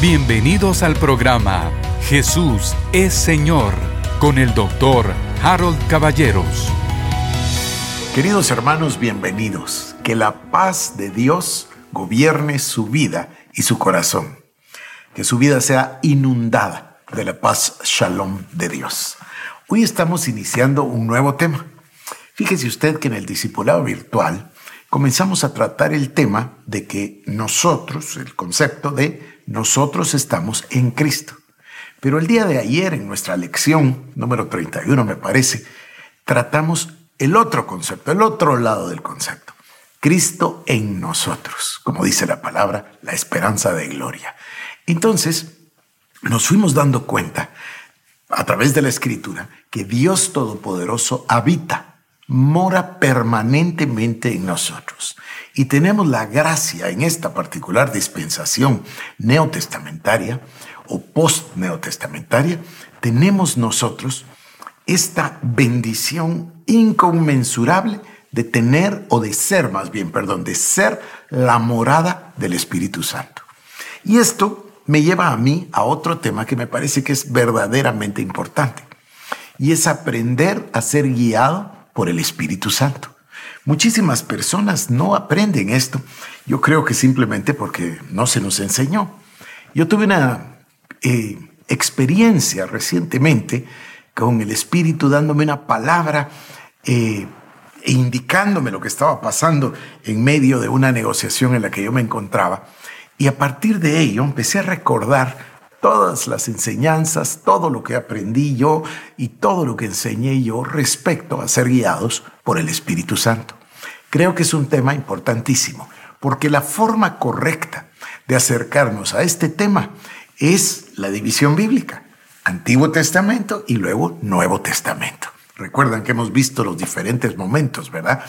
Bienvenidos al programa Jesús es Señor con el doctor Harold Caballeros. Queridos hermanos, bienvenidos. Que la paz de Dios gobierne su vida y su corazón. Que su vida sea inundada de la paz shalom de Dios. Hoy estamos iniciando un nuevo tema. Fíjese usted que en el discipulado virtual comenzamos a tratar el tema de que nosotros, el concepto de nosotros estamos en Cristo. Pero el día de ayer, en nuestra lección número 31, me parece, tratamos el otro concepto, el otro lado del concepto. Cristo en nosotros, como dice la palabra, la esperanza de gloria. Entonces, nos fuimos dando cuenta a través de la escritura que Dios Todopoderoso habita, mora permanentemente en nosotros. Y tenemos la gracia en esta particular dispensación neotestamentaria o post-neotestamentaria, tenemos nosotros esta bendición inconmensurable de tener, o de ser más bien, perdón, de ser la morada del Espíritu Santo. Y esto me lleva a mí a otro tema que me parece que es verdaderamente importante, y es aprender a ser guiado por el Espíritu Santo. Muchísimas personas no aprenden esto. Yo creo que simplemente porque no se nos enseñó. Yo tuve una eh, experiencia recientemente con el Espíritu dándome una palabra eh, e indicándome lo que estaba pasando en medio de una negociación en la que yo me encontraba. Y a partir de ello empecé a recordar todas las enseñanzas, todo lo que aprendí yo y todo lo que enseñé yo respecto a ser guiados por el Espíritu Santo. Creo que es un tema importantísimo, porque la forma correcta de acercarnos a este tema es la división bíblica, Antiguo Testamento y luego Nuevo Testamento. Recuerdan que hemos visto los diferentes momentos, ¿verdad?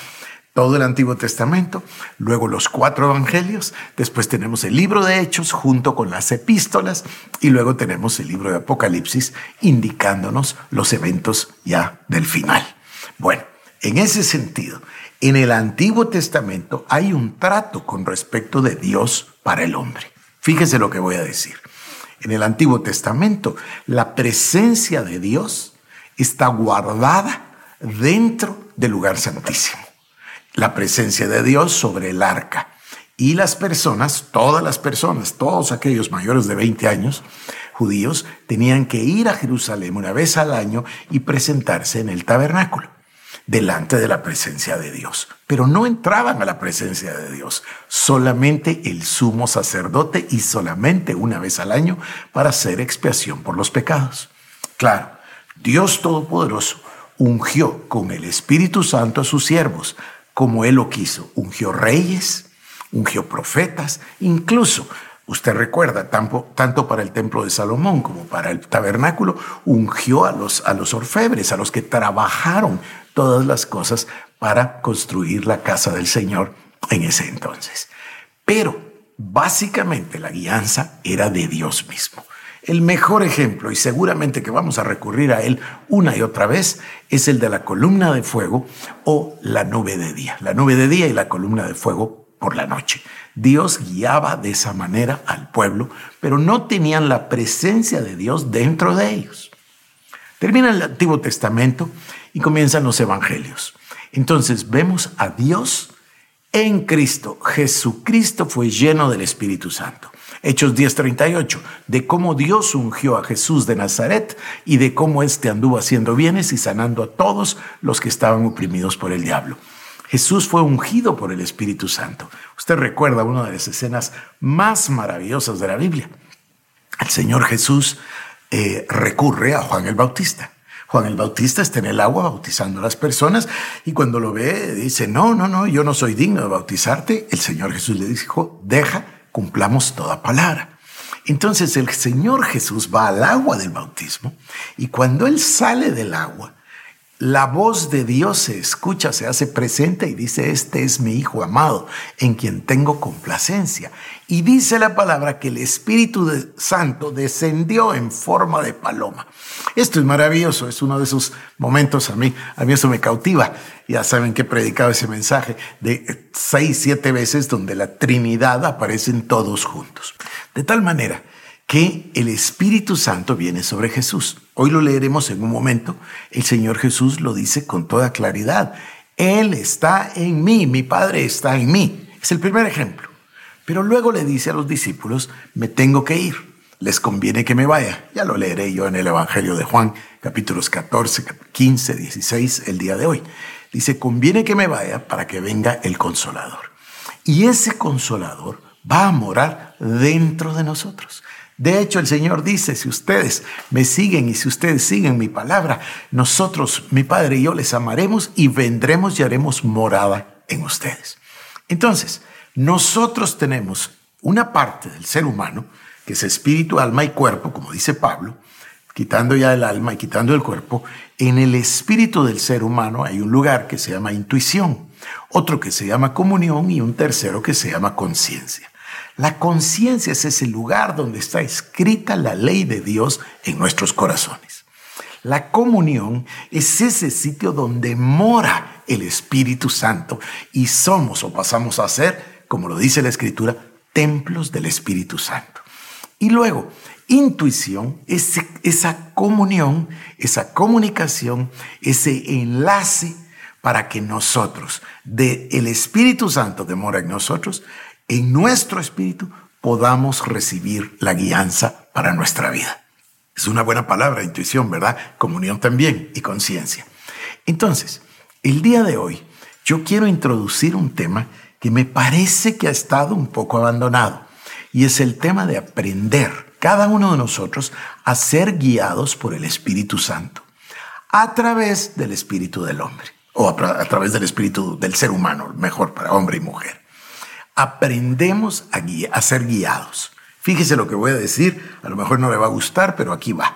Todo el Antiguo Testamento, luego los cuatro evangelios, después tenemos el libro de Hechos junto con las epístolas y luego tenemos el libro de Apocalipsis indicándonos los eventos ya del final. Bueno, en ese sentido, en el Antiguo Testamento hay un trato con respecto de Dios para el hombre. Fíjese lo que voy a decir. En el Antiguo Testamento, la presencia de Dios está guardada dentro del lugar santísimo la presencia de Dios sobre el arca. Y las personas, todas las personas, todos aquellos mayores de 20 años, judíos, tenían que ir a Jerusalén una vez al año y presentarse en el tabernáculo, delante de la presencia de Dios. Pero no entraban a la presencia de Dios, solamente el sumo sacerdote y solamente una vez al año para hacer expiación por los pecados. Claro, Dios Todopoderoso ungió con el Espíritu Santo a sus siervos como Él lo quiso. Ungió reyes, ungió profetas, incluso, usted recuerda, tanto, para el templo de Salomón como para el tabernáculo, ungió a los, a los orfebres, a los que trabajaron todas las cosas para construir la casa del Señor en ese entonces. Pero básicamente la guianza era de Dios mismo. El mejor ejemplo, y seguramente que vamos a recurrir a él una y otra vez, es el de la columna de fuego o la nube de día. La nube de día y la columna de fuego por la noche. Dios guiaba de esa manera al pueblo, pero no tenían la presencia de Dios dentro de ellos. Termina el Antiguo Testamento y comienzan los Evangelios. Entonces vemos a Dios en Cristo. Jesucristo fue lleno del Espíritu Santo. Hechos 10:38, de cómo Dios ungió a Jesús de Nazaret y de cómo éste anduvo haciendo bienes y sanando a todos los que estaban oprimidos por el diablo. Jesús fue ungido por el Espíritu Santo. Usted recuerda una de las escenas más maravillosas de la Biblia. El Señor Jesús eh, recurre a Juan el Bautista. Juan el Bautista está en el agua bautizando a las personas y cuando lo ve dice, no, no, no, yo no soy digno de bautizarte. El Señor Jesús le dijo, deja cumplamos toda palabra. Entonces el Señor Jesús va al agua del bautismo y cuando Él sale del agua, la voz de Dios se escucha, se hace presente y dice, este es mi Hijo amado, en quien tengo complacencia. Y dice la palabra que el Espíritu Santo descendió en forma de paloma. Esto es maravilloso, es uno de esos momentos a mí, a mí eso me cautiva. Ya saben que he predicado ese mensaje de seis, siete veces donde la Trinidad aparecen todos juntos. De tal manera que el Espíritu Santo viene sobre Jesús. Hoy lo leeremos en un momento. El Señor Jesús lo dice con toda claridad. Él está en mí, mi Padre está en mí. Es el primer ejemplo. Pero luego le dice a los discípulos, me tengo que ir, les conviene que me vaya. Ya lo leeré yo en el Evangelio de Juan, capítulos 14, 15, 16, el día de hoy. Dice, conviene que me vaya para que venga el consolador. Y ese consolador va a morar dentro de nosotros. De hecho, el Señor dice, si ustedes me siguen y si ustedes siguen mi palabra, nosotros, mi Padre y yo, les amaremos y vendremos y haremos morada en ustedes. Entonces, nosotros tenemos una parte del ser humano, que es espíritu, alma y cuerpo, como dice Pablo, quitando ya el alma y quitando el cuerpo, en el espíritu del ser humano hay un lugar que se llama intuición, otro que se llama comunión y un tercero que se llama conciencia. La conciencia es ese lugar donde está escrita la ley de Dios en nuestros corazones. La comunión es ese sitio donde mora el Espíritu Santo y somos o pasamos a ser como lo dice la escritura, templos del Espíritu Santo. Y luego, intuición es esa comunión, esa comunicación, ese enlace para que nosotros, de el Espíritu Santo que mora en nosotros, en nuestro espíritu podamos recibir la guianza para nuestra vida. Es una buena palabra, intuición, ¿verdad? Comunión también y conciencia. Entonces, el día de hoy yo quiero introducir un tema que me parece que ha estado un poco abandonado, y es el tema de aprender cada uno de nosotros a ser guiados por el Espíritu Santo, a través del Espíritu del hombre, o a, través del Espíritu del ser humano, mejor para hombre y mujer. Aprendemos a, a ser guiados. Fíjese lo que voy a decir, a lo mejor no le va a gustar, pero aquí va.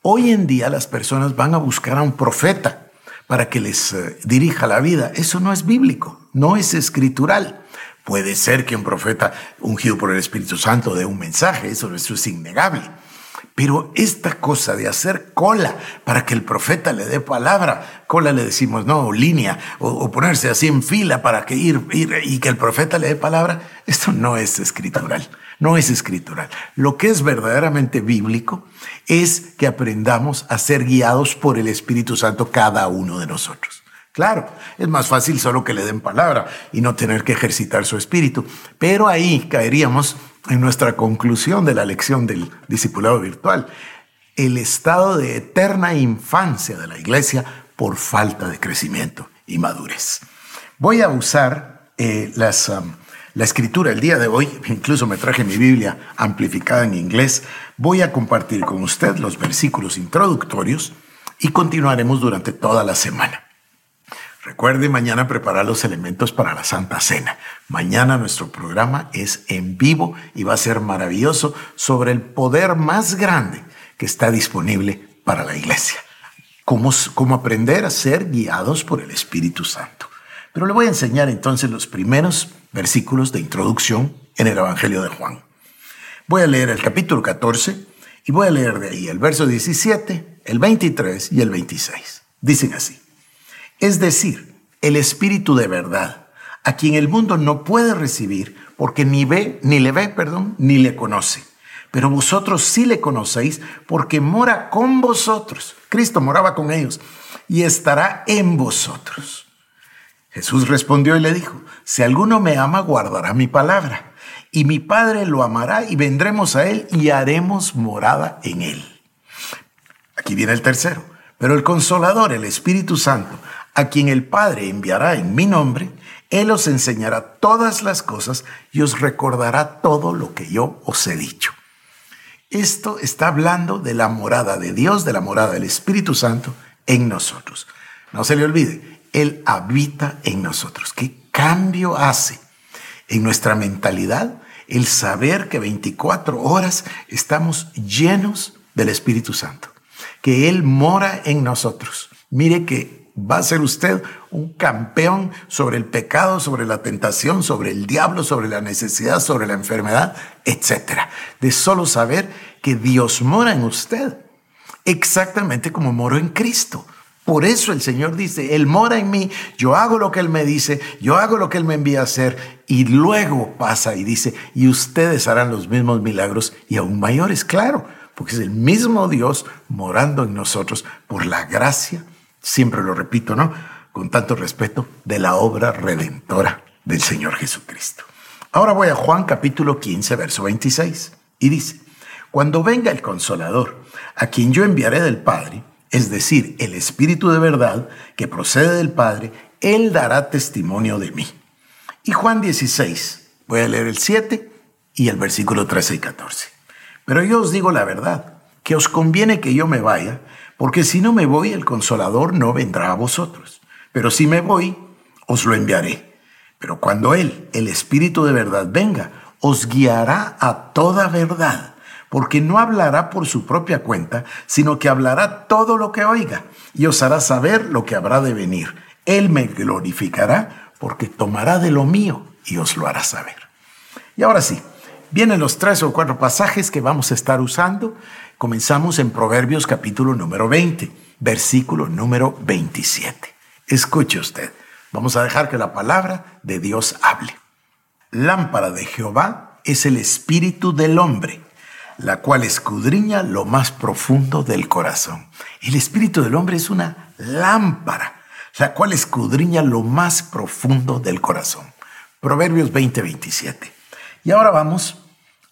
Hoy en día las personas van a buscar a un profeta para que les eh, dirija la vida. Eso no es bíblico, no es escritural. Puede ser que un profeta ungido por el Espíritu Santo dé un mensaje, eso, eso es innegable. Pero esta cosa de hacer cola para que el profeta le dé palabra, cola le decimos, no, línea, o, ponerse así en fila para que ir, ir y que el profeta le dé palabra, esto no es escritural, no es escritural. Lo que es verdaderamente bíblico es que aprendamos a ser guiados por el Espíritu Santo cada uno de nosotros. Claro, es más fácil solo que le den palabra y no tener que ejercitar su espíritu, pero ahí caeríamos en nuestra conclusión de la lección del discipulado virtual, el estado de eterna infancia de la iglesia por falta de crecimiento y madurez. Voy a usar eh, um, la escritura el día de hoy, incluso me traje mi Biblia amplificada en inglés, voy a compartir con usted los versículos introductorios y continuaremos durante toda la semana. Recuerde mañana preparar los elementos para la Santa Cena. Mañana nuestro programa es en vivo y va a ser maravilloso sobre el poder más grande que está disponible para la iglesia. Cómo, cómo aprender a ser guiados por el Espíritu Santo. Pero le voy a enseñar entonces los primeros versículos de introducción en el Evangelio de Juan. Voy a leer el capítulo 14 y voy a leer de ahí el verso 17, el 23 y el 26. Dicen así es decir, el Espíritu de verdad, a quien el mundo no puede recibir porque ni ve, ni le ve, perdón, ni le conoce. Pero vosotros sí le conocéis porque mora con vosotros. Cristo moraba con ellos y estará en vosotros. Jesús respondió y le dijo, si alguno me ama, guardará mi palabra, y mi Padre lo amará y vendremos a él y haremos morada en él. Aquí viene el tercero. Pero el consolador, el Espíritu Santo, a quien el Padre enviará en mi nombre, Él os enseñará todas las cosas y os recordará todo lo que yo os he dicho. Esto está hablando de la morada de Dios, de la morada del Espíritu Santo en nosotros. No se le olvide, Él habita en nosotros. ¿Qué cambio hace en nuestra mentalidad el saber que 24 horas estamos llenos del Espíritu Santo? Que Él mora en nosotros. Mire que va a ser usted un campeón sobre el pecado, sobre la tentación, sobre el diablo, sobre la necesidad, sobre la enfermedad, etc. De solo saber que Dios mora en usted, exactamente como moró en Cristo. Por eso el Señor dice, Él mora en mí, yo hago lo que Él me dice, yo hago lo que Él me envía a hacer, y luego pasa y dice, y ustedes harán los mismos milagros y aún mayores, claro, porque es el mismo Dios morando en nosotros por la gracia, siempre lo repito, ¿no? Con tanto respeto, de la obra redentora del Señor Jesucristo. Ahora voy a Juan capítulo 15, verso 26, y dice, cuando venga el consolador, a quien yo enviaré del Padre, es decir, el Espíritu de verdad que procede del Padre, Él dará testimonio de mí. Y Juan 16, voy a leer el 7 y el versículo 13 y 14. Pero yo os digo la verdad, que os conviene que yo me vaya, porque si no me voy, el consolador no vendrá a vosotros. Pero si me voy, os lo enviaré. Pero cuando Él, el Espíritu de verdad, venga, os guiará a toda verdad porque no hablará por su propia cuenta, sino que hablará todo lo que oiga y os hará saber lo que habrá de venir. Él me glorificará porque tomará de lo mío y os lo hará saber. Y ahora sí, vienen los tres o cuatro pasajes que vamos a estar usando. Comenzamos en Proverbios capítulo número 20, versículo número 27. Escuche usted, vamos a dejar que la palabra de Dios hable. Lámpara de Jehová es el espíritu del hombre la cual escudriña lo más profundo del corazón. El espíritu del hombre es una lámpara, la cual escudriña lo más profundo del corazón. Proverbios 20:27. Y ahora vamos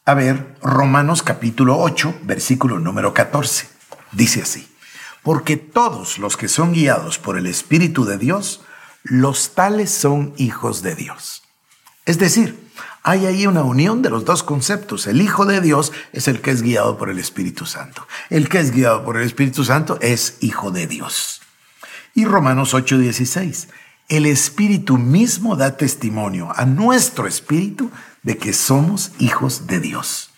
a ver Romanos capítulo 8, versículo número 14. Dice así, porque todos los que son guiados por el Espíritu de Dios, los tales son hijos de Dios. Es decir, hay ahí una unión de los dos conceptos. El Hijo de Dios es el que es guiado por el Espíritu Santo. El que es guiado por el Espíritu Santo es Hijo de Dios. Y Romanos 8:16. El Espíritu mismo da testimonio a nuestro Espíritu de que somos hijos de Dios.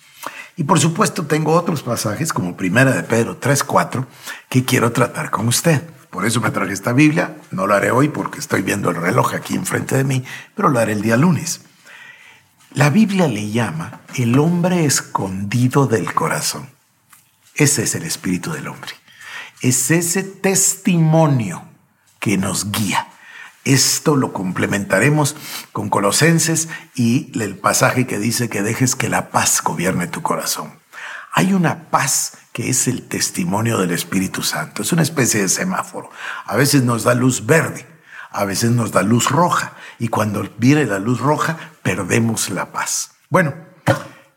Y por supuesto tengo otros pasajes como Primera de Pedro 3:4 que quiero tratar con usted. Por eso me traje esta Biblia. No lo haré hoy porque estoy viendo el reloj aquí enfrente de mí, pero lo haré el día lunes. La Biblia le llama el hombre escondido del corazón. Ese es el espíritu del hombre. Es ese testimonio que nos guía. Esto lo complementaremos con Colosenses y el pasaje que dice que dejes que la paz gobierne tu corazón. Hay una paz que es el testimonio del Espíritu Santo. Es una especie de semáforo. A veces nos da luz verde, a veces nos da luz roja y cuando viene la luz roja perdemos la paz. Bueno,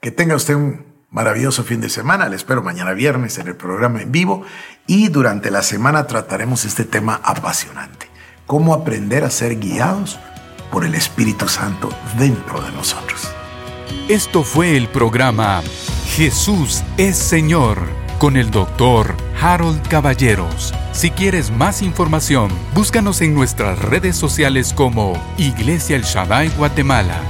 que tenga usted un maravilloso fin de semana. Le espero mañana viernes en el programa en vivo y durante la semana trataremos este tema apasionante. Cómo aprender a ser guiados por el Espíritu Santo dentro de nosotros. Esto fue el programa Jesús es Señor con el doctor Harold Caballeros. Si quieres más información, búscanos en nuestras redes sociales como Iglesia El Shaddai Guatemala